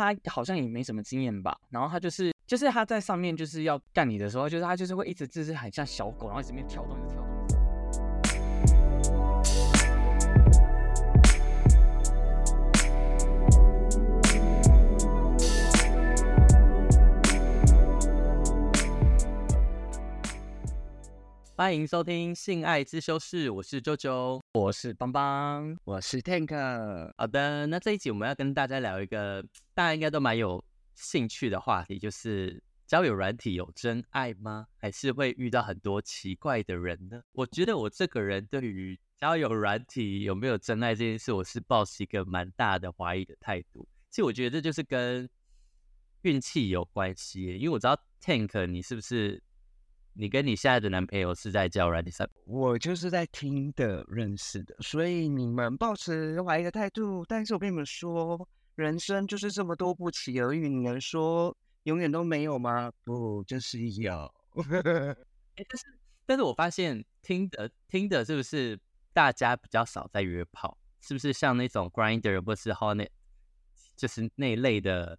他好像也没什么经验吧，然后他就是就是他在上面就是要干你的时候，就是他就是会一直就是很像小狗，然后一直面跳动一直跳欢迎收听性爱之修士，我是周周，我是邦邦，我是 Tank。好的，那这一集我们要跟大家聊一个大家应该都蛮有兴趣的话题，就是交友软体有真爱吗？还是会遇到很多奇怪的人呢？我觉得我这个人对于交友软体有没有真爱这件事，我是抱持一个蛮大的怀疑的态度。其实我觉得这就是跟运气有关系，因为我知道 Tank 你是不是？你跟你现在的男朋友是在交友软件上？我就是在听的认识的，所以你们保持怀疑的态度。但是我跟你们说，人生就是这么多不期而遇，你能说永远都没有吗？不，就是有。哎，但是但是我发现听的听的是不是大家比较少在约炮？是不是像那种 Grinder 或是 Hornet，就是那一类的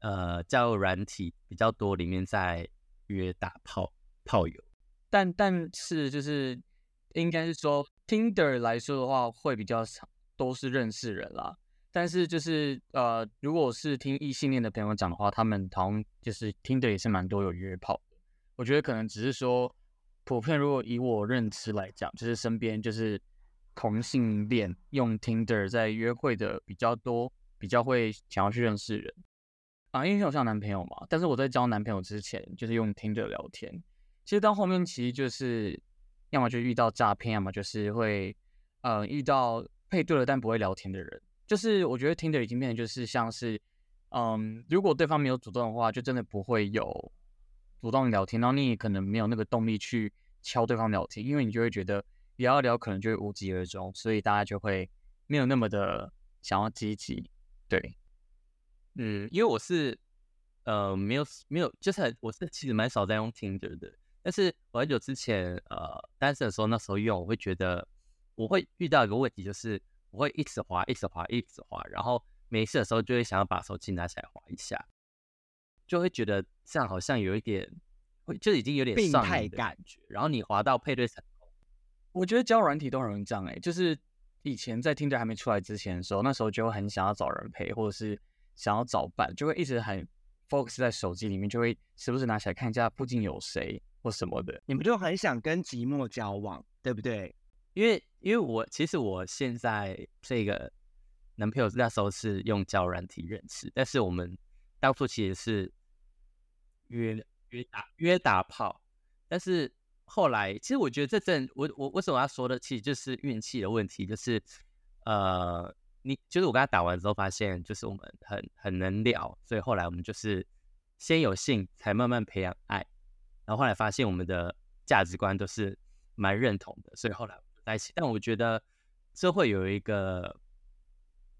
呃交友软体比较多，里面在。约打炮炮友，但但是就是应该是说，Tinder 来说的话会比较少，都是认识人啦。但是就是呃，如果是听异性恋的朋友讲的话，他们好像就是 Tinder 也是蛮多有约炮的。我觉得可能只是说，普遍如果以我认知来讲，就是身边就是同性恋用 Tinder 在约会的比较多，比较会想要去认识人。啊，因为我像男朋友嘛，但是我在交男朋友之前，就是用听着聊天。其实到后面，其实就是要么就遇到诈骗，要么就是会呃遇到配对了但不会聊天的人。就是我觉得听着已经变成就是像是，嗯，如果对方没有主动的话，就真的不会有主动聊天，然后你也可能没有那个动力去敲对方聊天，因为你就会觉得聊一聊可能就会无疾而终，所以大家就会没有那么的想要积极，对。嗯，因为我是呃没有没有，就是我是其实蛮少在用 Tinder 的，但是我很久之前呃单身的时候，那时候用，我会觉得我会遇到一个问题，就是我会一直滑，一直滑，一直滑，然后没事的时候就会想要把手机拿起来滑一下，就会觉得这样好像有一点会就已经有点病态感觉，然后你滑到配对成功，我觉得交软体都很容易这样哎，就是以前在 Tinder 还没出来之前的时候，那时候就会很想要找人陪，或者是。想要找伴，就会一直很 focus 在手机里面，就会时不时拿起来看一下附近有谁或什么的。你们就很想跟寂寞交往，对不对？因为因为我其实我现在这个男朋友那时候是用交软体认识，但是我们当初其实是约约打约打炮，但是后来其实我觉得这阵我我为什么要说的，其实就是运气的问题，就是呃。你就是我跟他打完之后，发现就是我们很很能聊，所以后来我们就是先有性，才慢慢培养爱，然后后来发现我们的价值观都是蛮认同的，所以后来在一起。但我觉得这会有一个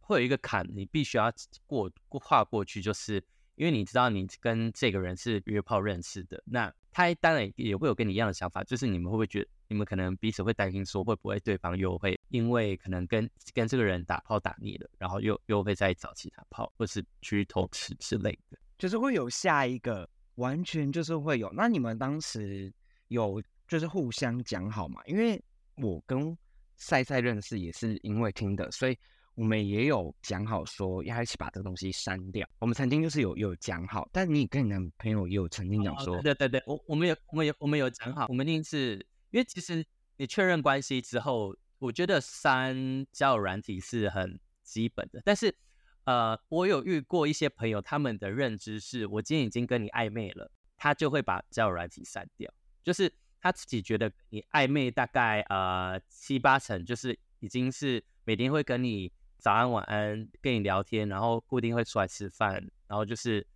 会有一个坎，你必须要过过跨过去，就是因为你知道你跟这个人是约炮认识的，那他当然也会有跟你一样的想法，就是你们会不会觉得？你们可能彼此会担心，说会不会对方又会因为可能跟跟这个人打炮打腻了，然后又又会再找其他炮，或是去偷吃之类的，就是会有下一个，完全就是会有。那你们当时有就是互相讲好嘛？因为我跟赛赛认识也是因为听的，所以我们也有讲好说要一起把这个东西删掉。我们曾经就是有有讲好，但你跟你男朋友也有曾经讲说，对对对，我我们有我们有我们有讲好，我们一定是。因为其实你确认关系之后，我觉得删交友软体是很基本的。但是，呃，我有遇过一些朋友，他们的认知是我今天已经跟你暧昧了，他就会把交友软体删掉。就是他自己觉得你暧昧大概呃七八成，就是已经是每天会跟你早安晚安，跟你聊天，然后固定会出来吃饭，然后就是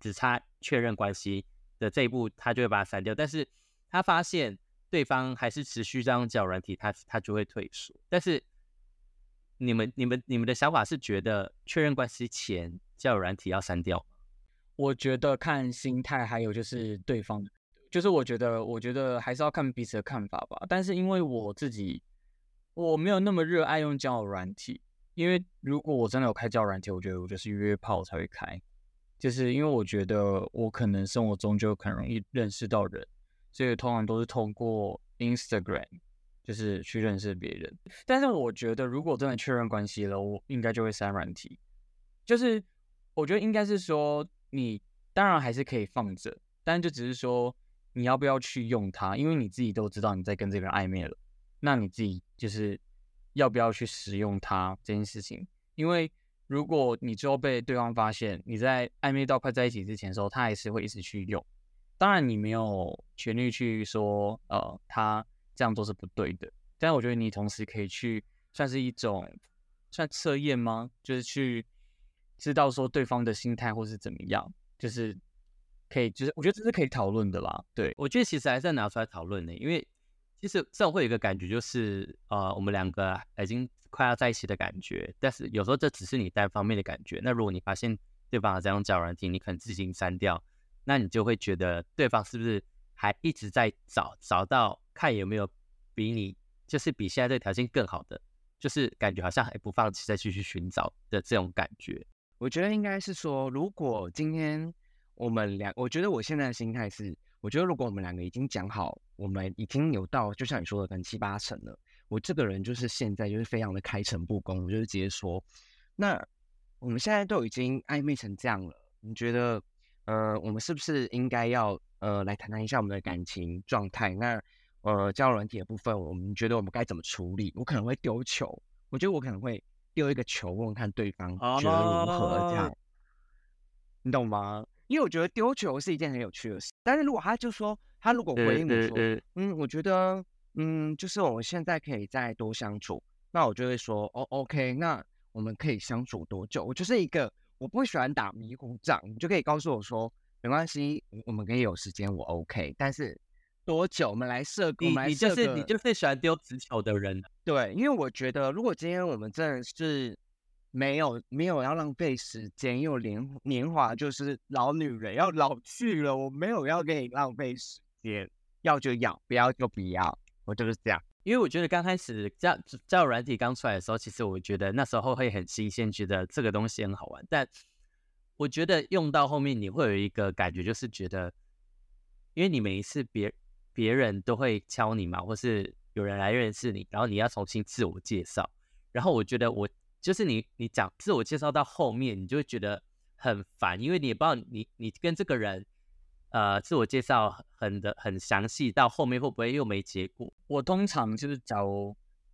只差确认关系的这一步，他就会把它删掉。但是他发现。对方还是持续这样交软体，他他就会退缩。但是你们、你们、你们的想法是觉得确认关系前交友软体要删掉？我觉得看心态，还有就是对方，就是我觉得，我觉得还是要看彼此的看法吧。但是因为我自己我没有那么热爱用交友软体，因为如果我真的有开交友软体，我觉得我就是约炮才会开，就是因为我觉得我可能生活中就很容易认识到人，所以通常都是通过 Instagram，就是去认识别人。但是我觉得如果真的确认关系了，我应该就会删软体。就是我觉得应该是说，你当然还是可以放着，但就只是说你要不要去用它，因为你自己都知道你在跟这个人暧昧了，那你自己就是要不要去使用它这件事情。因为如果你之后被对方发现你在暧昧到快在一起之前的时候，他还是会一直去用。当然你没有权利去说，呃，他这样做是不对的。但我觉得你同时可以去算是一种算测验吗？就是去。知道说对方的心态或是怎么样，就是可以，就是我觉得这是可以讨论的啦。对我觉得其实还是要拿出来讨论的，因为其实这种会有一个感觉，就是呃，我们两个已经快要在一起的感觉，但是有时候这只是你单方面的感觉。那如果你发现对方这样叫软体，你可能自行删掉，那你就会觉得对方是不是还一直在找，找到看有没有比你就是比现在这个条件更好的，就是感觉好像还不放弃再继续寻找的这种感觉。我觉得应该是说，如果今天我们两，我觉得我现在的心态是，我觉得如果我们两个已经讲好，我们已经有到，就像你说的，可能七八成了。我这个人就是现在就是非常的开诚布公，我就是直接说，那我们现在都已经暧昧成这样了，你觉得，呃，我们是不是应该要呃来谈谈一下我们的感情状态？那呃，交友软体的部分，我们觉得我们该怎么处理？我可能会丢球，我觉得我可能会。丢一个球问看对方觉得如何，这样你懂吗？因为我觉得丢球是一件很有趣的事。但是如果他就说他如果回应我说，嗯，我觉得嗯，就是我们现在可以再多相处，那我就会说，哦，OK，那我们可以相处多久？我就是一个我不会喜欢打迷糊仗，你就可以告诉我说，没关系，我们可以有时间，我 OK，但是。多久？我们来设，我们你就是你就是喜欢丢直球的人。对，因为我觉得，如果今天我们真的是没有没有要浪费时间，因为年年华就是老女人要老去了，我没有要给你浪费时间，要就要，不要就不要，我就是这样。因为我觉得刚开始教教软体刚出来的时候，其实我觉得那时候会很新鲜，觉得这个东西很好玩。但我觉得用到后面，你会有一个感觉，就是觉得，因为你每一次别。别人都会敲你嘛，或是有人来认识你，然后你要重新自我介绍。然后我觉得我就是你，你讲自我介绍到后面，你就会觉得很烦，因为你也不知道你你跟这个人呃自我介绍很的很详细，到后面会不会又没结果？我通常就是找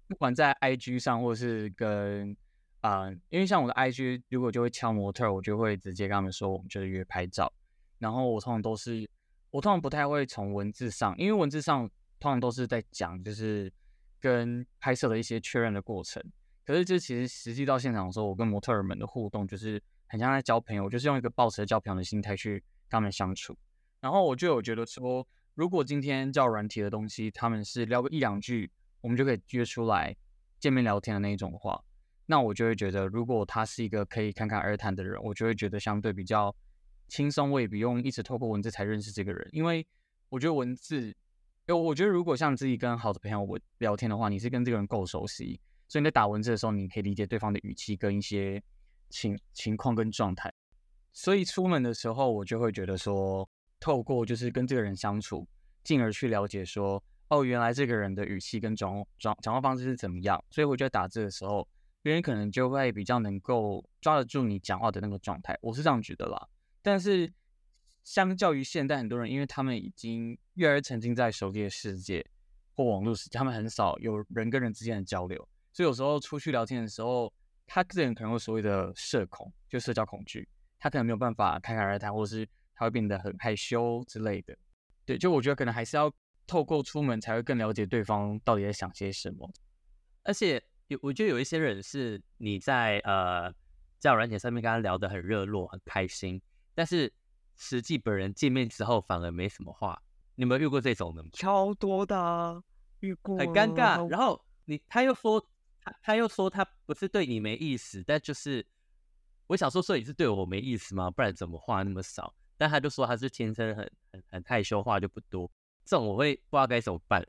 不管在 IG 上，或是跟啊，因为像我的 IG 如果就会敲模特，我就会直接跟他们说我们就是约拍照，然后我通常都是。我通常不太会从文字上，因为文字上通常都是在讲，就是跟拍摄的一些确认的过程。可是，这其实实际到现场的时候，我跟模特儿们的互动就是很像在交朋友，就是用一个抱持交朋友的心态去跟他们相处。然后我就有觉得说，如果今天叫软体的东西，他们是聊个一两句，我们就可以约出来见面聊天的那一种的话，那我就会觉得，如果他是一个可以侃侃而谈的人，我就会觉得相对比较。轻松，我也不用一直透过文字才认识这个人，因为我觉得文字，哎，我觉得如果像自己跟好的朋友我聊天的话，你是跟这个人够熟悉，所以你在打文字的时候，你可以理解对方的语气跟一些情情况跟状态，所以出门的时候，我就会觉得说，透过就是跟这个人相处，进而去了解说，哦，原来这个人的语气跟讲讲讲话方式是怎么样，所以我觉得打字的时候，别人可能就会比较能够抓得住你讲话的那个状态，我是这样觉得啦。但是，相较于现代很多人，因为他们已经越来越沉浸在手机的世界或网络世界，他们很少有人跟人之间的交流，所以有时候出去聊天的时候，他个人可能会所谓的社恐，就社交恐惧，他可能没有办法侃侃而谈，或者是他会变得很害羞之类的。对，就我觉得可能还是要透过出门才会更了解对方到底在想些什么。而且有，我觉得有一些人是你在呃交友软件上面跟他聊得很热络、很开心。但是实际本人见面之后反而没什么话，你有没有遇过这种的？超多的，遇过，很尴尬。然后你他又说他他又说他不是对你没意思，但就是我想说，所以是对我没意思吗？不然怎么话那么少？但他就说他是天生很很很害羞，话就不多。这种我会不知道该怎么办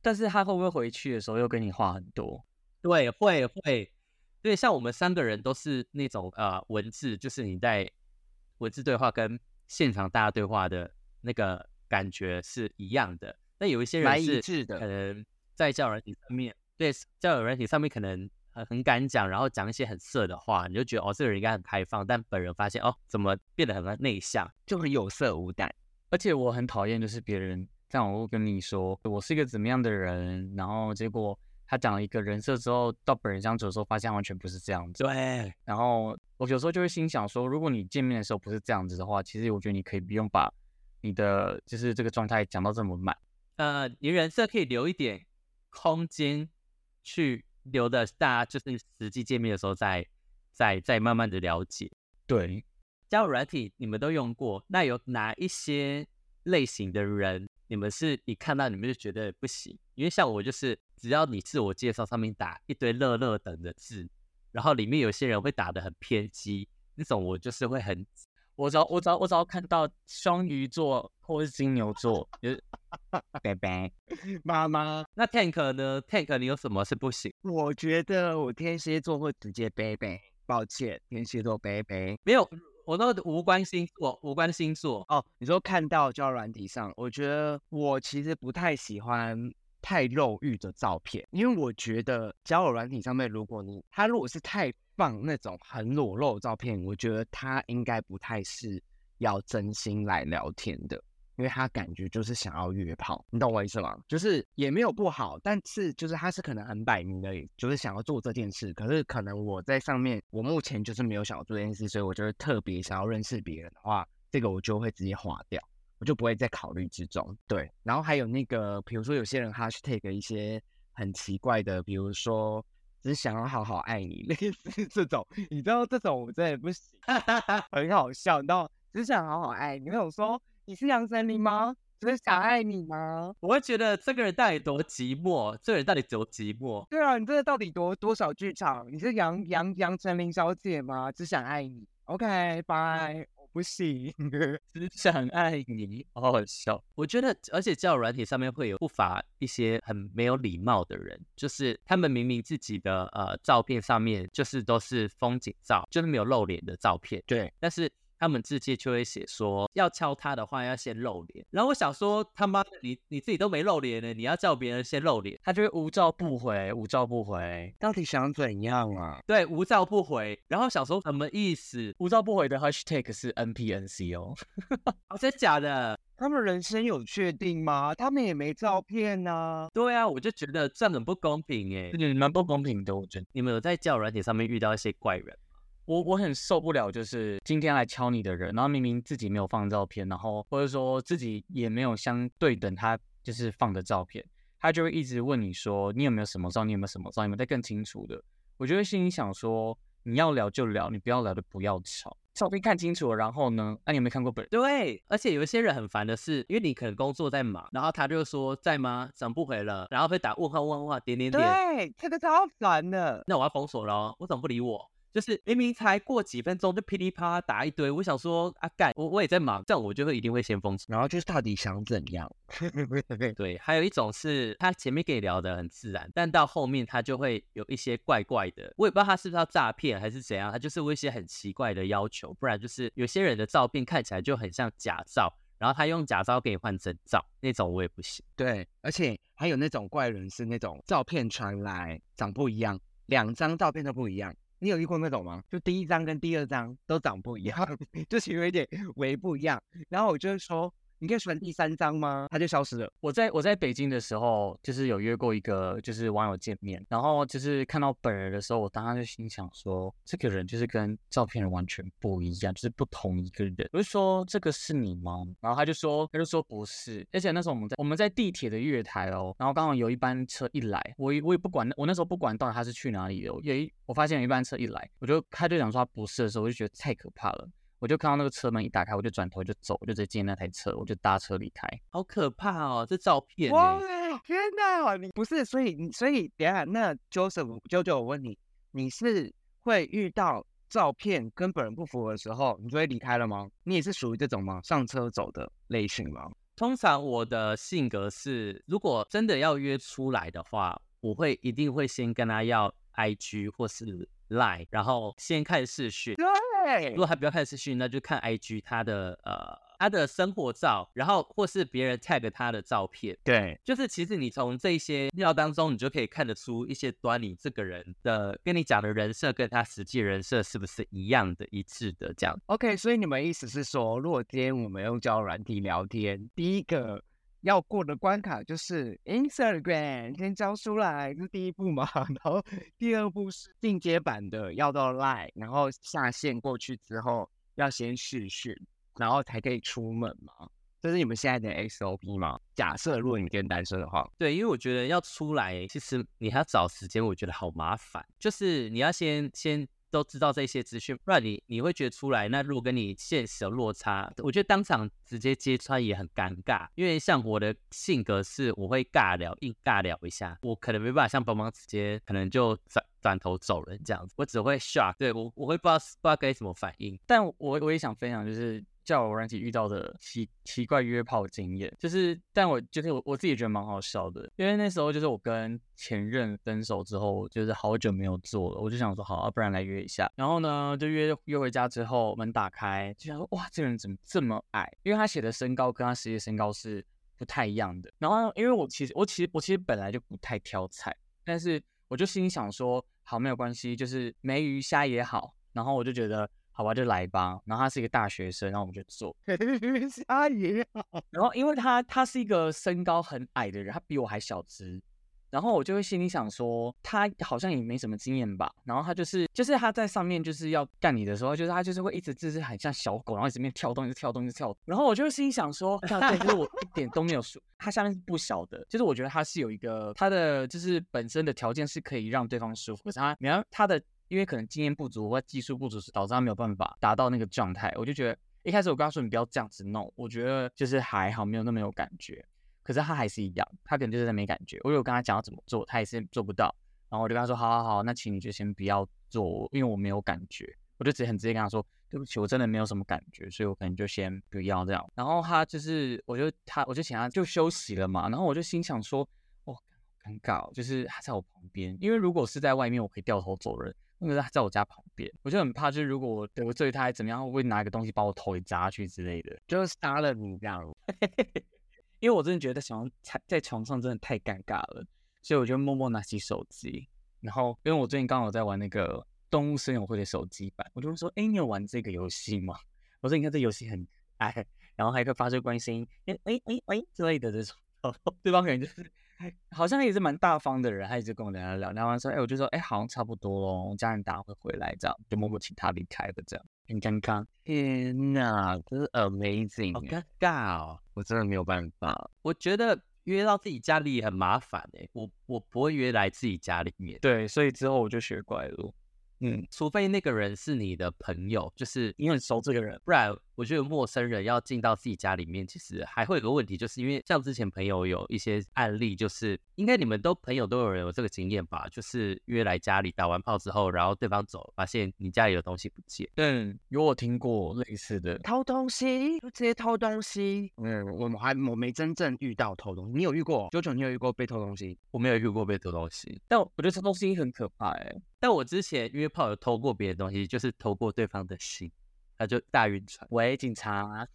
但是他会不会回去的时候又跟你话很多？对，会会。对，像我们三个人都是那种呃文字，就是你在文字对话跟现场大家对话的那个感觉是一样的。那有一些人是可能在交友软体上面，对交友软体上面可能很很敢讲，然后讲一些很色的话，你就觉得哦这个人应该很开放，但本人发现哦怎么变得很内向，就很有色无胆。而且我很讨厌就是别人在网络跟你说我是一个怎么样的人，然后结果他讲了一个人设之后，到本人相处的时候发现完全不是这样子。对，然后我有时候就会心想说，如果你见面的时候不是这样子的话，其实我觉得你可以不用把你的就是这个状态讲到这么满。呃，你人设可以留一点空间去留的，大家就是实际见面的时候再再再慢慢的了解。对，交友软体你们都用过，那有哪一些类型的人，你们是一看到你们就觉得不行？因为像我就是，只要你自我介绍上面打一堆乐乐等的字，然后里面有些人会打的很偏激，那种我就是会很我只要我只要我只要看到双鱼座或是金牛座，就是 拜拜。妈妈，那 Tank 呢？Tank 你有什么是不行？我觉得我天蝎座会直接拜拜，抱歉，天蝎座拜拜。没有，我都无关星座，无关星座。哦，你说看到交友软体上，我觉得我其实不太喜欢太肉欲的照片，因为我觉得交友软体上面，如果你他如果是太放那种很裸露的照片，我觉得他应该不太是要真心来聊天的。因为他感觉就是想要约炮，你懂我意思吗？就是也没有不好，但是就是他是可能很摆明的，就是想要做这件事。可是可能我在上面，我目前就是没有想要做这件事，所以我就是特别想要认识别人的话，这个我就会直接划掉，我就不会再考虑之中。对，然后还有那个，比如说有些人 hashtag 一些很奇怪的，比如说只想要好好爱你，类似这种，你知道这种我真的不行，很好笑，你知道，只想好好爱你，那种说。你是杨丞琳吗？只是想爱你吗？我会觉得这个人到底多寂寞，这个人到底多寂寞？对啊，你这个到底多多少剧场？你是杨杨杨丞琳小姐吗？只想爱你。OK，拜。我不行，只想爱你，好好笑。我觉得，而且交友软体上面会有不乏一些很没有礼貌的人，就是他们明明自己的呃照片上面就是都是风景照，就是没有露脸的照片，对，但是。他们自己就会写说，要敲他的话要先露脸。然后我想说，他妈的，你你自己都没露脸呢，你要叫别人先露脸，他就会无照不回，无照不回，到底想怎样啊？对，无照不回。然后想说什么意思？无照不回的 hashtag 是 NPNC 哦，哦，真的假的？他们人生有确定吗？他们也没照片啊。对啊，我就觉得这样很不公平哎，嗯，蛮不公平的。我觉得你们有在教软体上面遇到一些怪人。我我很受不了，就是今天来敲你的人，然后明明自己没有放照片，然后或者说自己也没有相对等他就是放的照片，他就会一直问你说你有没有什么照，你有没有什么照，有没有再更清楚的？我就会心里想说，你要聊就聊，你不要聊的不要吵，照片看清楚了，然后呢？那你有没有看过本人？对，而且有一些人很烦的是，因为你可能工作在忙，然后他就说在吗？怎不回了？然后会打问号问号点点点，对，这个超烦的。那我要封锁了，我怎么不理我？就是明明才过几分钟就噼里啪啦打一堆，我想说啊干，我我也在忙，这样我就会一定会先封。然后就是到底想怎样？对，还有一种是他前面跟你聊的很自然，但到后面他就会有一些怪怪的，我也不知道他是不是要诈骗还是怎样，他就是会一些很奇怪的要求，不然就是有些人的照片看起来就很像假照，然后他用假照给你换真照，那种我也不行。对，而且还有那种怪人是那种照片传来长不一样，两张照片都不一样。你有遇过那种吗？就第一张跟第二张都长不一样，就是有一点微不一样。然后我就说。你可以选第三张吗？他就消失了。我在我在北京的时候，就是有约过一个就是网友见面，然后就是看到本人的时候，我当时就心想说，这个人就是跟照片人完全不一样，就是不同一个人。我就说这个是你吗？然后他就说他就说不是，而且那时候我们在我们在地铁的月台哦，然后刚好有一班车一来，我我也不管，我那时候不管到底他是去哪里的，有一我发现有一班车一来，我就他就想说他不是的时候，我就觉得太可怕了。我就看到那个车门一打开，我就转头就走，我就直接进那台车，我就搭车离开。好可怕哦，这照片！哇，天哪！你不是，所以你所以等下那 Joseph 舅舅，我问你，你是会遇到照片跟本人不符合的时候，你就会离开了吗？你也是属于这种吗？上车走的类型吗？通常我的性格是，如果真的要约出来的话，我会一定会先跟他要 IG 或是。Line，然后先看视讯。对如果他不要看视讯，那就看 IG 他的呃他的生活照，然后或是别人 tag 他的照片。对，就是其实你从这些料当中，你就可以看得出一些端倪，这个人的跟你讲的人设跟他实际人设是不是一样的、一致的这样。OK，所以你们意思是说，如果今天我们用交友软体聊天，第一个要过的关卡就是 Instagram 先交出来，这是第一步嘛。然后第二步是进阶版的，要到 Line，然后下线过去之后要先试训，然后才可以出门嘛。这是你们现在的 SOP 吗？假设如果你跟单身的话，对，因为我觉得要出来，其实你还要找时间，我觉得好麻烦。就是你要先先都知道这些资讯，不然你你会觉得出来，那如果跟你现实有落差，我觉得当场直接揭穿也很尴尬。因为像我的性格是，我会尬聊，硬尬聊一下，我可能没办法像帮忙直接可能就转转头走人这样子，我只会 shock，对我我会不知道不知道该怎么反应。但我我也想分享，就是交友软体遇到的奇奇怪约炮经验，就是但我就是我我自己觉得蛮好笑的，因为那时候就是我跟前任分手之后，就是好久没有做了，我就想说好，啊、不然来约一下。然后呢，就约约回家之后，门打开，就想说哇，这个人怎么这么矮？因为他写的身高跟他实际身高是不太一样的。然后因为我其实我其实我其实本来就不太挑菜，但是我就心想说，好没有关系，就是没鱼虾也好。然后我就觉得，好吧，就来吧。然后他是一个大学生，然后我们就做。阿姨，然后因为他他是一个身高很矮的人，他比我还小只。然后我就会心里想说，他好像也没什么经验吧。然后他就是就是他在上面就是要干你的时候，就是他就是会一直就是很像小狗，然后一直面跳动，一直跳动，一直跳动。然后我就心里想说，对，就是我一点都没有输。他下面是不小的，就是我觉得他是有一个他的就是本身的条件是可以让对方舒服，可是他你看他的因为可能经验不足或技术不足，导致他没有办法达到那个状态。我就觉得一开始我跟他说你不要这样子弄，我觉得就是还好，没有那么有感觉。可是他还是一样，他可能就是没感觉。我有跟他讲要怎么做，他也是做不到。然后我就跟他说：“好好好，那请你就先不要做，因为我没有感觉。”我就直接很直接跟他说：“对不起，我真的没有什么感觉，所以我可能就先不要这样。”然后他就是，我就他我就请他就休息了嘛。然后我就心想说：“哦，尴尬、就是他在我旁边，因为如果是在外面，我可以掉头走人。”那个他在我家旁边，我就很怕，就是如果我得罪他，还怎么样，会不会拿一个东西把我头给砸下去之类的？就是杀了你这样。因为我真的觉得在在床上真的太尴尬了，所以我就默默拿起手机，然后因为我最近刚好在玩那个动物森友会的手机版，我就会说：“哎，你有玩这个游戏吗？”我说：“你看这游戏很爱，然后还可以发出关心，哎哎哎哎之类的这种。”对方可能就是好像也是蛮大方的人，他一直跟我聊聊聊，聊完说：“哎，我就说：哎，好像差不多咯，我家人打会回来，这样就默默请他离开的，这样很尴尬。天哪，这是 amazing，好欸尴尬哦。我真的没有办法。我觉得约到自己家里很麻烦哎、我我不会约来自己家里面，对，所以之后我就学乖了。嗯，除非那个人是你的朋友，就是你很熟这个人，不然我觉得陌生人要进到自己家里面，其实还会有个问题，就是因为像之前朋友有一些案例，就是应该你们都朋友都有人有这个经验吧，就是约来家里打完炮之后，然后对方走，发现你家里的东西不见。嗯，有我听过类似的。偷东西，就直接偷东西。嗯，我们还我没真正遇到偷东西，你有遇过？九九，你有遇过被偷东西？我没有遇过被偷东西，但我觉得偷东西很可怕哎、但我之前约炮有偷过别的东西，就是偷过对方的心，他就大晕船。喂，警察！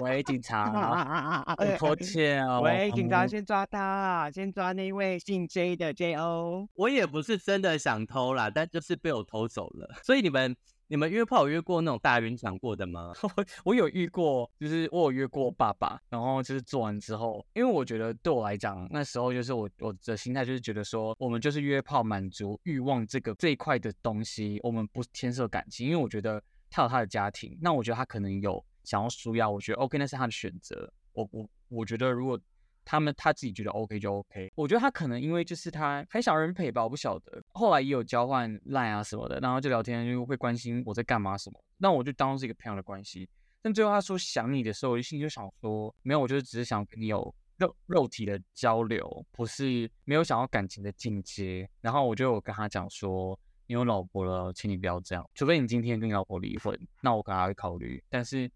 喂，警察！啊很抱歉哦。喂，警察，嗯先抓他，先抓那位姓 J 的 J O。我也不是真的想偷啦，但就是被我偷走了。所以你们你们约炮有约过那种大晕船过的吗？我有遇过，就是我有约过爸爸，然后就是做完之后，因为我觉得对我来讲，那时候就是我我的心态就是觉得说，我们就是约炮满足欲望这个这一块的东西，我们不牵涉感情，因为我觉得他有他的家庭，那我觉得他可能有想要输压，我觉得 OK，那是他的选择。我我我觉得如果他们他自己觉得 OK 就 OK。我觉得他可能因为就是他很想人陪吧，我不晓得。后来也有交换 line 啊什么的，然后就聊天，就会关心我在干嘛什么。那我就当是一个朋友的关系。但最后他说想你的时候，我就心里就想说，没有，我就是只是想跟你有肉肉体的交流，不是没有想要感情的进阶。然后我就有跟他讲说，你有老婆了，请你不要这样，除非你今天跟你老婆离婚，那我可能还会考虑。但是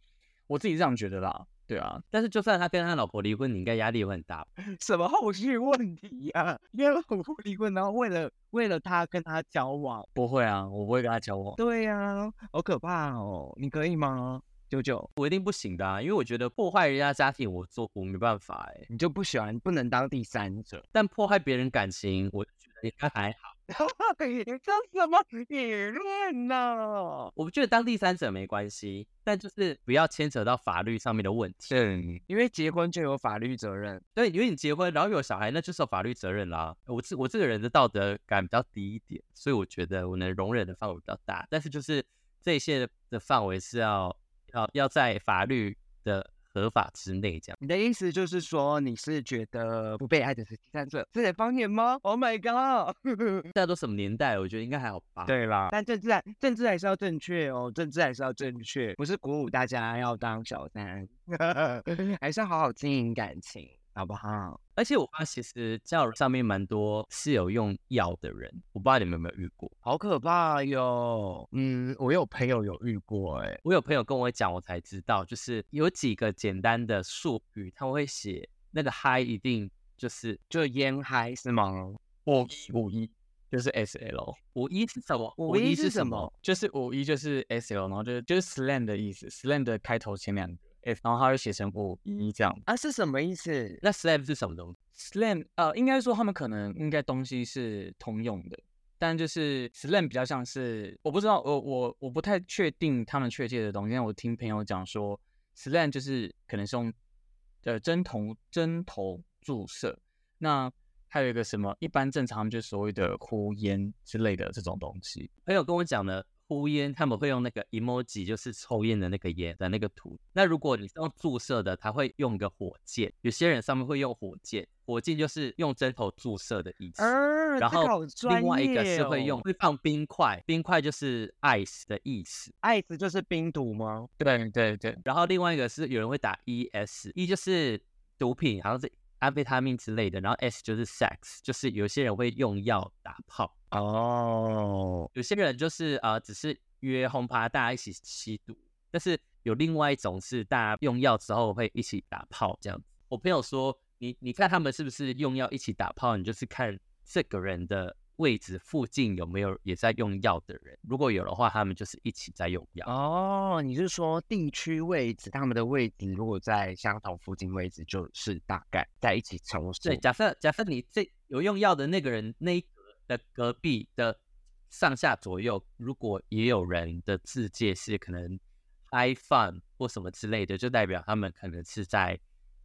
我自己这样觉得啦，对啊，但是就算他跟他老婆离婚，你应该压力也会很大。什么后续问题呀、因为老婆离婚，然后为了为了他跟他交往，不会啊，我不会跟他交往。对呀、好可怕哦！你可以吗？九九，我一定不行的啊，因为我觉得破坏人家家庭，我做我没办法哎、你就不喜欢，不能当第三者。但破坏别人感情，我觉得应该还好。你这什么理论呢？我觉得当第三者没关系，但就是不要牵扯到法律上面的问题。嗯，因为结婚就有法律责任。对，因为你结婚，然后有小孩，那就是有法律责任啦。我这我这个人的道德感比较低一点，所以我觉得我能容忍的范围比较大。但是就是这些的范围是要要要在法律的合法之内，这样。你的意思就是说，你是觉得不被爱的是第三者这点方言吗？Oh my god！现在都什么年代了，我觉得应该还好吧。，对啦，但政治还政治还是要正确哦，政治还是要正确，不是鼓舞大家要当小三，还是要好好经营感情，好不好？而且我发现其实交友上面蛮多是有用药的人，我不知道你们有没有遇过。好可怕哟！嗯，我有朋友有遇过、欸，我有朋友跟我讲，我才知道，就是有几个简单的术语，他会写那个嗨一定就是就烟嗨是吗？五一五一就是 S L，五一是什么？五一是是什么？就是五一就是 S L，然后就是就是 slang 的意思，slang 的开头前两个然后它会写成五一这样。啊，是什么意思？那 slam 是什么东西？slang 呃，应该说他们可能应该东西是通用的，但就是 slang 比较像是我不知道，我我我不太确定他们确切的东西，但我听朋友讲说 slang 就是可能是用呃针头针头注射，那还有一个什么一般正常就是所谓的呼烟之类的这种东西。朋友跟我讲的呼烟，他们会用那个 emoji，就是抽烟的那个烟的那个图。那如果你是用注射的，他会用一个火箭。有些人上面会用火箭，火箭就是用针头注射的意思。啊，然后另外一个是会用哦会放冰块，冰块就是 ice 的意思。，ice 就是冰毒吗？对对对，然后另外一个是有人会打 es，e 就是毒品，好像是安非他命之类的，然后 s 就是 sex，就是有些人会用药打炮，哦，有些人就是呃只是约轰趴大家一起吸毒，但是有另外一种是大家用药之后会一起打炮这样子。我朋友说，你你看他们是不是用药一起打炮，你就是看这个人的位置附近有没有也在用药的人，如果有的话，他们就是一起在用药。哦，你是说地区位置，他们的位置如果在相同附近位置，就是大概在一起从事。对，假设假设你这有用药的那个人那一格的隔壁的上下左右，如果也有人的字界是可能 fun 或什么之类的，就代表他们可能是在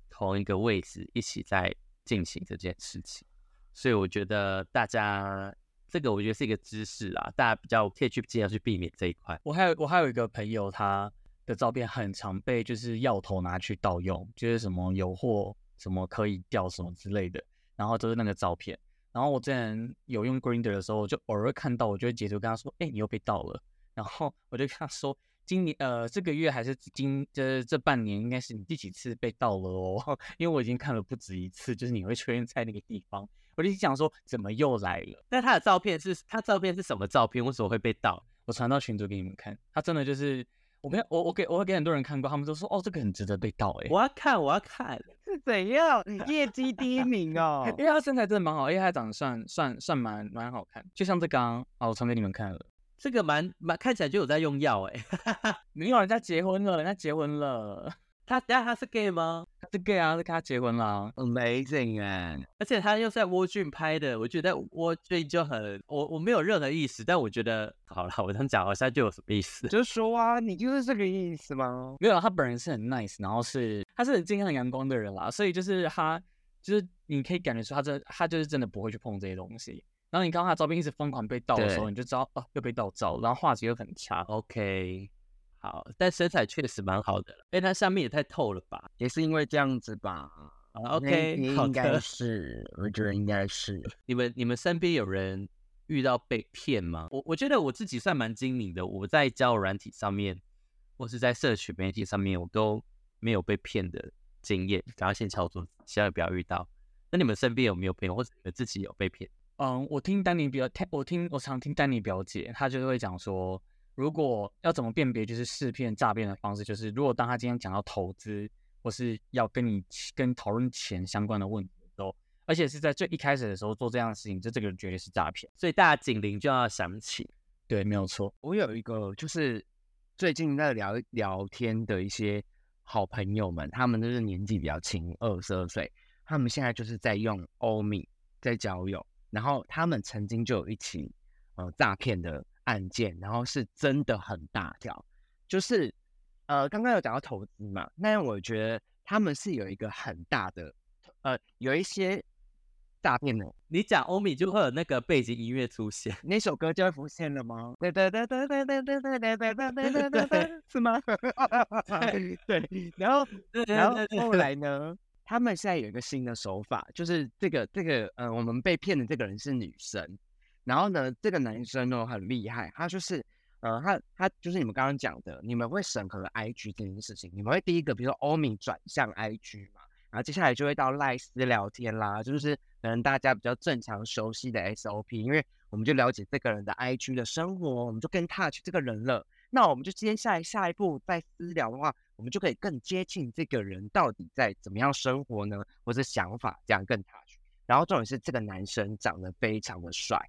同一个位置一起在进行这件事情。所以我觉得大家这个我觉得是一个知识啊，大家比较可以去尽量去避免这一块。我还有我还有一个朋友，他的照片很常被就是药头拿去盗用，就是什么有货什么可以调什么之类的，然后都是那个照片。然后我之前有用 Grinder 的时候，我就偶尔看到，我就会截图跟他说：“哎、你又被盗了。”然后我就跟他说：“今年呃这个月还是今这这半年，应该是你第几次被盗了哦？因为我已经看了不止一次，就是你会出现在那个地方。”我就想说，怎么又来了？那他的照片是他照片是什么照片？为什么会被盗？我传到群组给你们看，他真的就是我没有我我给我会给很多人看过，他们都说哦这个很值得被盗哎、我要看，我要看。是怎样？业绩第一名哦因为他身材真的蛮好，因为他长得算算算蛮蛮好看，就像这刚啊，啊我传给你们看了，这个蛮蛮看起来就有在用药哎、没有人家结婚了，人家结婚了，他等下他是 gay 吗？他是 gay 啊，是跟他结婚啦、，amazing 哎，而且他又在窝俊拍的，我觉得窝俊就很我我没有任何意思，但我觉得好了，我这样讲好像就有什么意思。就说啊，你就是这个意思吗？没有，他本人是很 nice，然后是他是很健康、很阳光的人啦，所以就是他就是你可以感觉出他真他就是真的不会去碰这些东西。然后你看到他照片一直疯狂被盗的时候，你就知道哦又被盗照，然后画质又很差。OK，好，但身材确实蛮好的了，哎，它下面也太透了吧？也是因为这样子吧好，OK，好应该。是，我觉得应该是。你们你们身边有人遇到被骗吗？我我觉得我自己算蛮精明的，我在交友软体上面，或是在社群媒体上面，我都没有被骗的经验。赶快先敲桌子，千万不要遇到。那你们身边有没有朋友，或者你们自己有被骗？嗯，我听丹尼表，听我听我常听丹尼表姐，她就会讲说，如果要怎么辨别就是试骗诈骗的方式，就是如果当他今天讲到投资或是要跟你跟讨论钱相关的问题都，而且是在最一开始的时候做这样的事情，就这个人绝对是诈骗。所以大家警铃就要响起。对，没有错。我有一个就是最近在聊聊天的一些好朋友们，他们都是年纪比较轻，二十二岁，他们现在就是在用欧米在交友，然后他们曾经就有一起呃诈骗的案件，然后是真的很大条，就是呃刚刚有讲到投资嘛，那我觉得他们是有一个很大的呃有一些诈骗的你讲欧米就会有那个背景音乐出现，那首歌就会浮现了吗？对对对对对对对对对对对对对对，是吗？对，然后然后后来呢？他们现在有一个新的手法，就是这个这个呃，我们被骗的这个人是女生，然后呢，这个男生呢很厉害，他就是呃，他他就是你们刚刚讲的，你们会审核 IG 这件事情，你们会第一个比如说欧米转向 IG 嘛，然后接下来就会到赖斯聊天啦，就是可能大家比较正常熟悉的 SOP，因为我们就了解这个人的 IG 的生活，我们就更 touch 这个人了。那我们就接下来下一步再私聊的话，我们就可以更接近这个人到底在怎么样生活呢，或者想法这样更 touch。然后重点是这个男生长得非常的帅，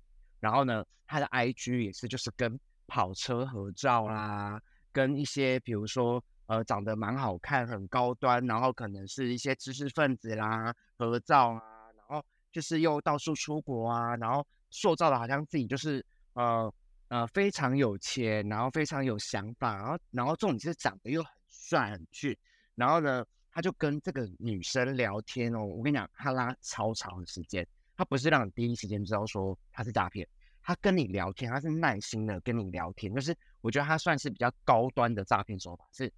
然后呢，他的 IG 也是就是跟跑车合照啦，跟一些比如说呃长得蛮好看、很高端，然后可能是一些知识分子啦合照啊，然后就是又到处出国啊，然后塑造的好像自己就是呃。呃，非常有钱，然后非常有想法，然后然后重点是长得又很帅很俊，然后呢，他就跟这个女生聊天哦。我跟你讲，他拉超长的时间，他不是让你第一时间知道说他是诈骗，他跟你聊天，他是耐心的跟你聊天，就是我觉得他算是比较高端的诈骗手法，是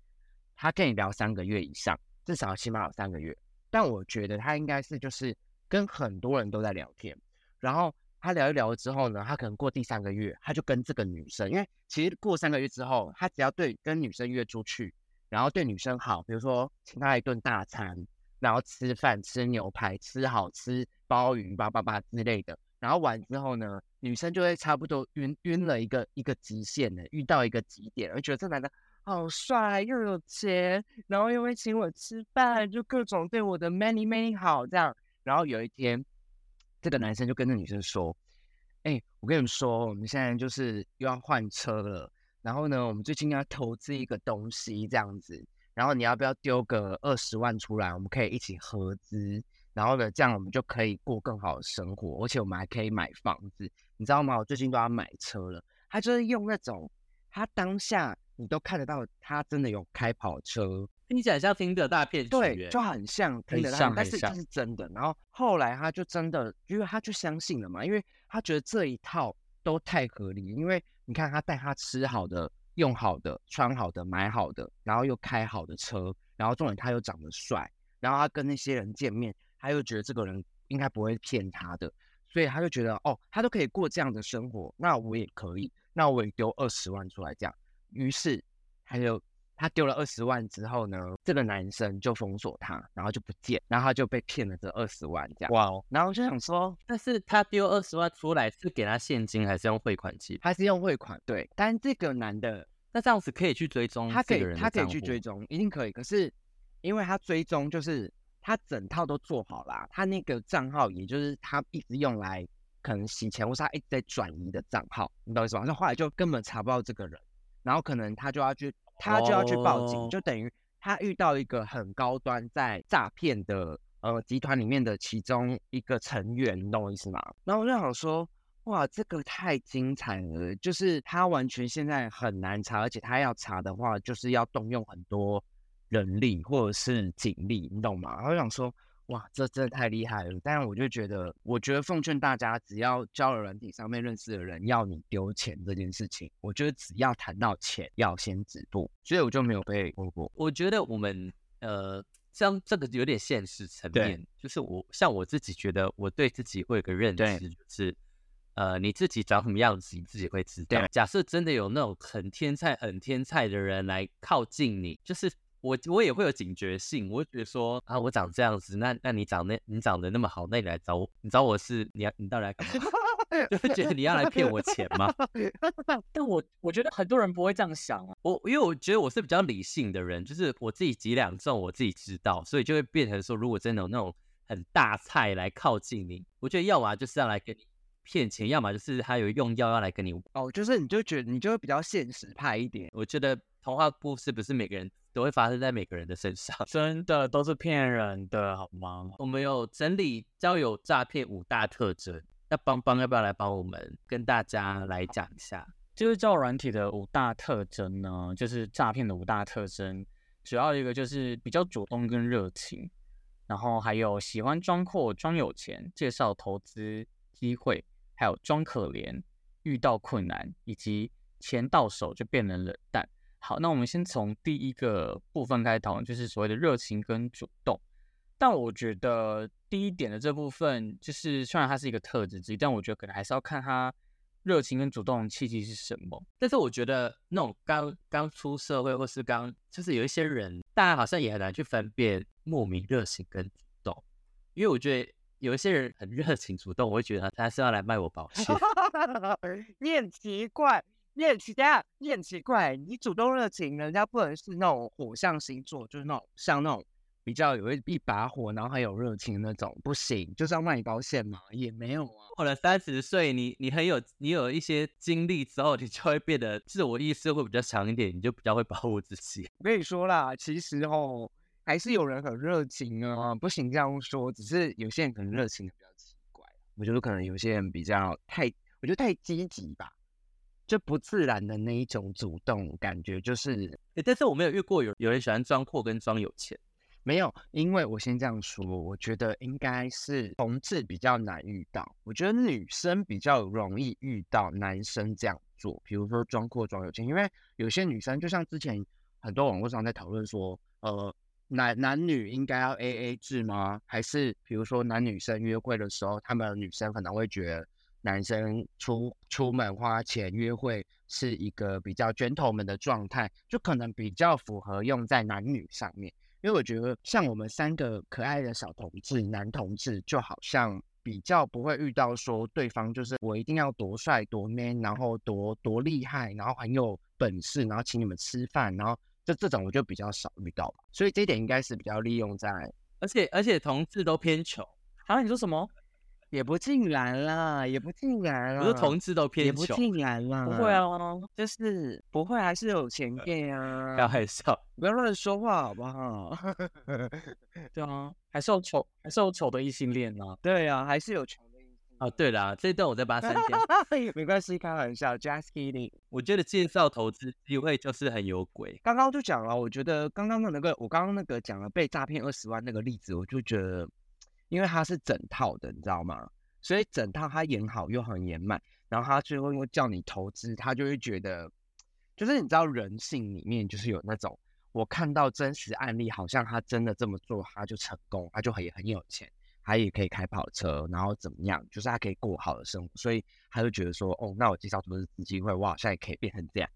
他跟你聊三个月以上，至少起码有三个月。但我觉得他应该是就是跟很多人都在聊天，然后。他聊一聊之后呢，他可能过第三个月，他就跟这个女生，因为其实过三个月之后，他只要对跟女生约出去，然后对女生好，比如说请她一顿大餐，然后吃饭吃牛排吃好吃鲍鱼叭叭叭之类的，然后完之后呢，女生就会差不多晕晕了一个一个极限的，遇到一个极点，而觉得这男的好帅又有钱，然后又会请我吃饭，就各种对我的 many many 好这样，然后有一天。这个男生就跟那女生说：“哎，我跟你们说，我们现在就是又要换车了，然后呢，我们最近要投资一个东西这样子，然后你要不要丢个二十万出来，我们可以一起合资，然后呢，这样我们就可以过更好的生活，而且我们还可以买房子，你知道吗？我最近都要买车了。他就是用那种，他当下你都看得到，他真的有开跑车。”听起来像听的大骗对，就很像听的大，但是这是真的。然后后来他就真的，因为他就相信了嘛，因为他觉得这一套都太合理。因为你看他带他吃好的、用好的、穿好的、买好的，然后又开好的车，然后重点他又长得帅，然后他跟那些人见面，他又觉得这个人应该不会骗他的，所以他就觉得哦，他都可以过这样的生活，那我也可以，那我也丢二十万出来这样。于是他就。他丢了二十万之后呢，这个男生就封锁他，然后就不见，然后他就被骗了这二十万这样。哇哦！然后我就想说，但是他丢二十万出来是给他现金还是用汇款机？还是用汇款？对。但这个男的，那这样子可以去追踪他可以，他可以去追踪，一定可以。可是因为他追踪就是他整套都做好了，他那个账号也就是他一直用来可能洗钱或是他一直在转移的账号，你懂意思吗？那后来就根本查不到这个人，然后可能他就要去。他就要去报警，就等于他遇到一个很高端在诈骗的呃集团里面的其中一个成员，你懂我意思吗？然后我就想说，哇，这个太精彩了，就是他完全现在很难查，而且他要查的话，就是要动用很多人力或者是警力，你懂吗？我想说。哇，这真的太厉害了！但是我就觉得，我觉得奉劝大家，只要交了软体上面认识的人要你丢钱这件事情，我觉得只要谈到钱，要先止步。所以我就没有被过过。我觉得我们呃，像这个有点现实层面，就是我像我自己觉得，我对自己会有个认知，就是呃，你自己长什么样子，你自己会知道。假设真的有那种很天才、很天才的人来靠近你，就是。我我也会有警觉性，我会觉得说啊，我长这样子，那那你长那你长得那么好，那你来找我，你找我是你要你到底来干嘛？就会觉得你要来骗我钱吗？但我我觉得很多人不会这样想啊。我因为我觉得我是比较理性的人，就是我自己几两重我自己知道，所以就会变成说，如果真的有那种很大菜来靠近你，我觉得要么就是要来跟你骗钱，要么就是他有用药要来跟你。哦，就是你就觉得你就会比较现实派一点。我觉得童话故事不是每个人都会发生在每个人的身上，真的都是骗人的，好吗？我们有整理交友诈骗五大特征。那邦邦要不要来帮我们跟大家来讲一下？就是交友软体的五大特征呢，就是诈骗的五大特征，主要一个就是比较主动跟热情，然后还有喜欢装阔、装有钱、介绍投资机会，还有装可怜、遇到困难，以及钱到手就变得冷淡。好，那我们先从第一个部分开始讨论，就是所谓的热情跟主动。但我觉得第一点的这部分，就是虽然它是一个特质之一，但我觉得可能还是要看他热情跟主动的契机是什么。但是我觉得那种刚刚出社会，或是刚就是有一些人，大家好像也很难去分辨莫名热情跟主动，因为我觉得有一些人很热情主动，我会觉得他是要来卖我保险。你很奇怪，你很奇怪，你很奇怪，你主动热情，人家不能是那种火象星座，就是那种像那种。比较有一一把火，然后还有热情的那种，不行，就是要卖保险嘛，也没有啊。过了三十岁，你你很有，你有一些经历之后，你就会变得自我意识会比较强一点，你就比较会保护自己。我跟你说啦，其实哦，还是有人很热情啊，不行这样说，只是有些人可能热情的比较奇怪。我觉得可能有些人比较太，我觉得太积极吧，就不自然的那一种主动感觉，就是。但是我没有遇过有有人喜欢装阔跟装有钱。没有，因为我先这样说，我觉得应该是同志比较难遇到，我觉得女生比较容易遇到男生这样做，比如说装阔装有钱，因为有些女生就像之前很多网络上在讨论说，呃，男男女应该要 A A 制吗？还是比如说男女生约会的时候，他们女生可能会觉得男生出出门花钱约会是一个比较 gentleman 的状态，就可能比较符合用在男女上面。因为我觉得像我们三个可爱的小同志、男同志，就好像比较不会遇到说对方就是我一定要多帅多 man，然后多多厉害，然后很有本事，然后请你们吃饭，然后就这种我就比较少遇到。所以这一点应该是比较利用在，而且而且同志都偏穷。好，你说什么？也不进来啦，也不进来啦。不是同志都偏穷，也不进来啦。不会哦，就是不会，还是有钱给啊。不要害臊，不要乱说话好不好？对啊，还是有丑，还是有丑的异性恋啊。对啊，还是有穷的异性。哦，对了，这段我再把它删掉。没关系，开玩笑，just kidding。我觉得介绍投资机会就是很有鬼。刚刚就讲了，我觉得刚刚的那个，我刚刚那个讲了被诈骗二十万那个例子，我就觉得。因为他是整套的，你知道吗？所以整套他演好又很演满，然后他最后又叫你投资，他就会觉得，就是你知道人性里面就是有那种，我看到真实案例，好像他真的这么做，他就成功，他就很很有钱，他也可以开跑车，然后怎么样，就是他可以过好的生活，所以他就觉得说，哦，那我介绍投资机会，我好像也可以变成这样，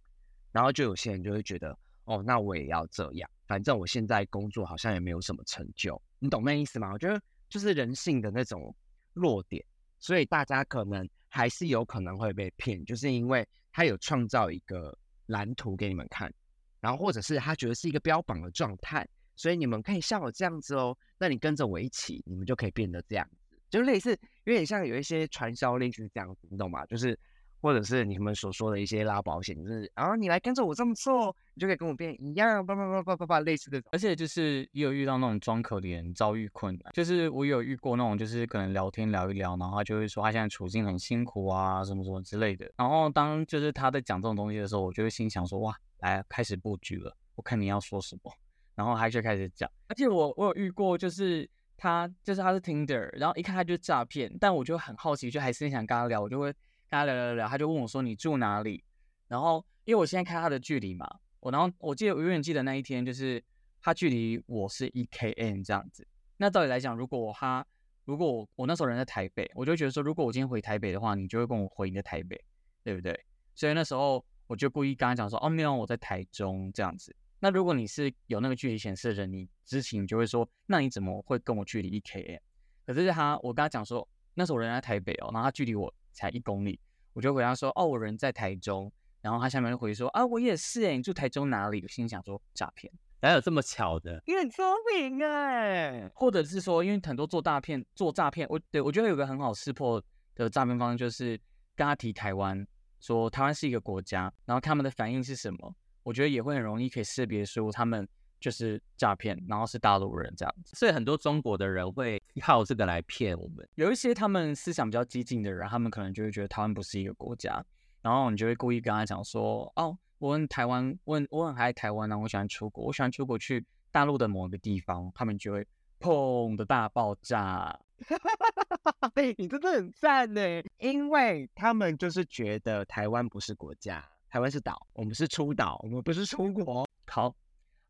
然后就有些人就会觉得，哦，那我也要这样，反正我现在工作好像也没有什么成就，你懂那意思吗？我觉得。就是人性的那种弱点，所以大家可能还是有可能会被骗，就是因为他有创造一个蓝图给你们看，然后或者是他觉得是一个标榜的状态，所以你们可以像我这样子哦，那你跟着我一起，你们就可以变得这样子，就类似有点像有一些传销类似这样子，你懂吗？就是。或者是你们所说的一些拉保险，就是啊，你来跟着我这么做，你就可以跟我变一样，叭叭叭叭叭叭，类似的。而且就是也有遇到那种装可怜、遭遇困难，就是我有遇过那种，就是可能聊天聊一聊，然后他就会说他现在处境很辛苦啊，什么什么之类的。然后当就是他在讲这种东西的时候，我就会心想说，哇，来开始布局了，我看你要说什么。然后他就开始讲，而且我我有遇过，就是他就是他是 Tinder，然后一看他就诈骗，但我就很好奇，就还是想跟他聊，我就会。跟他聊聊聊，他就问我说：“你住哪里？”然后因为我现在看他的距离嘛，我然后我记得我永远记得那一天，就是他距离我是一 km 这样子。那照理来讲，如果他如果我我那时候人在台北，我就觉得说，如果我今天回台北的话，你就会跟我回你的台北，对不对？所以那时候我就故意跟他讲说：“哦，没有，我在台中这样子。”那如果你是有那个距离显示的人，你之前你就会说，那你怎么会跟我距离一 km？可是他，我跟他讲说，那时候我人在台北哦，然后他距离我才一公里，我就回答说，哦，我人在台中，然后他下面就回说，啊，我也是哎，你住台中哪里？我心想说，诈骗，哪有这么巧的？你很聪明哎，或者是说，因为很多做诈骗做诈骗，我对我觉得有个很好识破的诈骗方式，就是跟他提台湾，说台湾是一个国家，然后他们的反应是什么？我觉得也会很容易可以识别出他们就是诈骗，然后是大陆人这样子。所以很多中国的人会靠这个来骗我们。有一些他们思想比较激进的人，他们可能就会觉得台湾不是一个国家，然后你就会故意跟他讲说：“哦，我很台湾，问我很爱台湾呢，我喜欢出国，我喜欢出国去大陆的某个地方。”他们就会砰的大爆炸。你真的很赞呢，因为他们就是觉得台湾不是国家。台湾是岛，我们是出岛，我们不是出国。好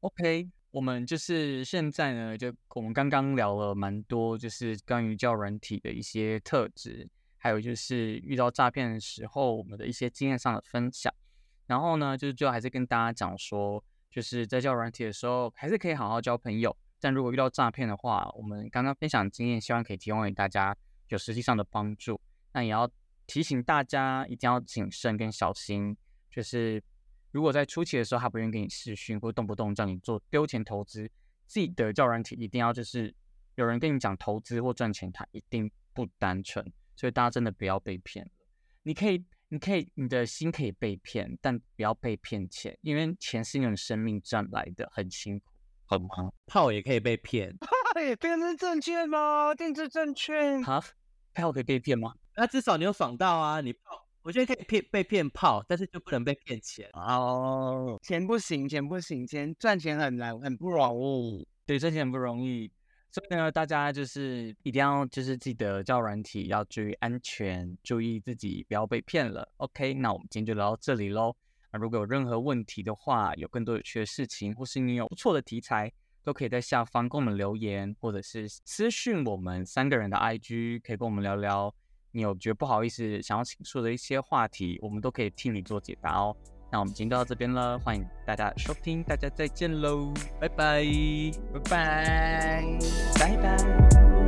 ，OK，我们就是现在呢，就我们刚刚聊了蛮多，就是关于教软体的一些特质，还有就是遇到诈骗的时候，我们的一些经验上的分享。然后呢，就是最后还是跟大家讲说，就是在教软体的时候，还是可以好好交朋友。但如果遇到诈骗的话，我们刚刚分享经验，希望可以提供给大家有实际上的帮助。那也要提醒大家，一定要谨慎跟小心。就是如果在初期的时候，他不愿意给你试训，或动不动叫你做丢钱投资，自己的教软体一定要就是有人跟你讲投资或赚钱，他一定不单纯，所以大家真的不要被骗了。你可以，你可以，你的心可以被骗，但不要被骗钱，因为钱是用生命赚来的，很辛苦，很忙。炮也可以被骗，也变成证券吗？电子证券？哈，炮可以被骗吗？那至少你有爽到啊，你炮。我觉得可以骗被骗炮，但是就不能被骗钱哦。钱不行，钱不行，钱赚钱很难，很不容易。对，赚钱很不容易。所以呢，大家就是一定要就是记得交软体要注意安全，注意自己不要被骗了。OK，那我们今天就聊到这里喽。那如果有任何问题的话，有更多有趣的事情，或是你有不错的题材，都可以在下方跟我们留言，或者是私讯我们三个人的 IG，可以跟我们聊聊。你有觉得不好意思想要倾诉的一些话题，我们都可以替你做解答哦。那我们今天就到这边了，欢迎大家收听，大家再见喽，拜拜，拜拜，拜拜。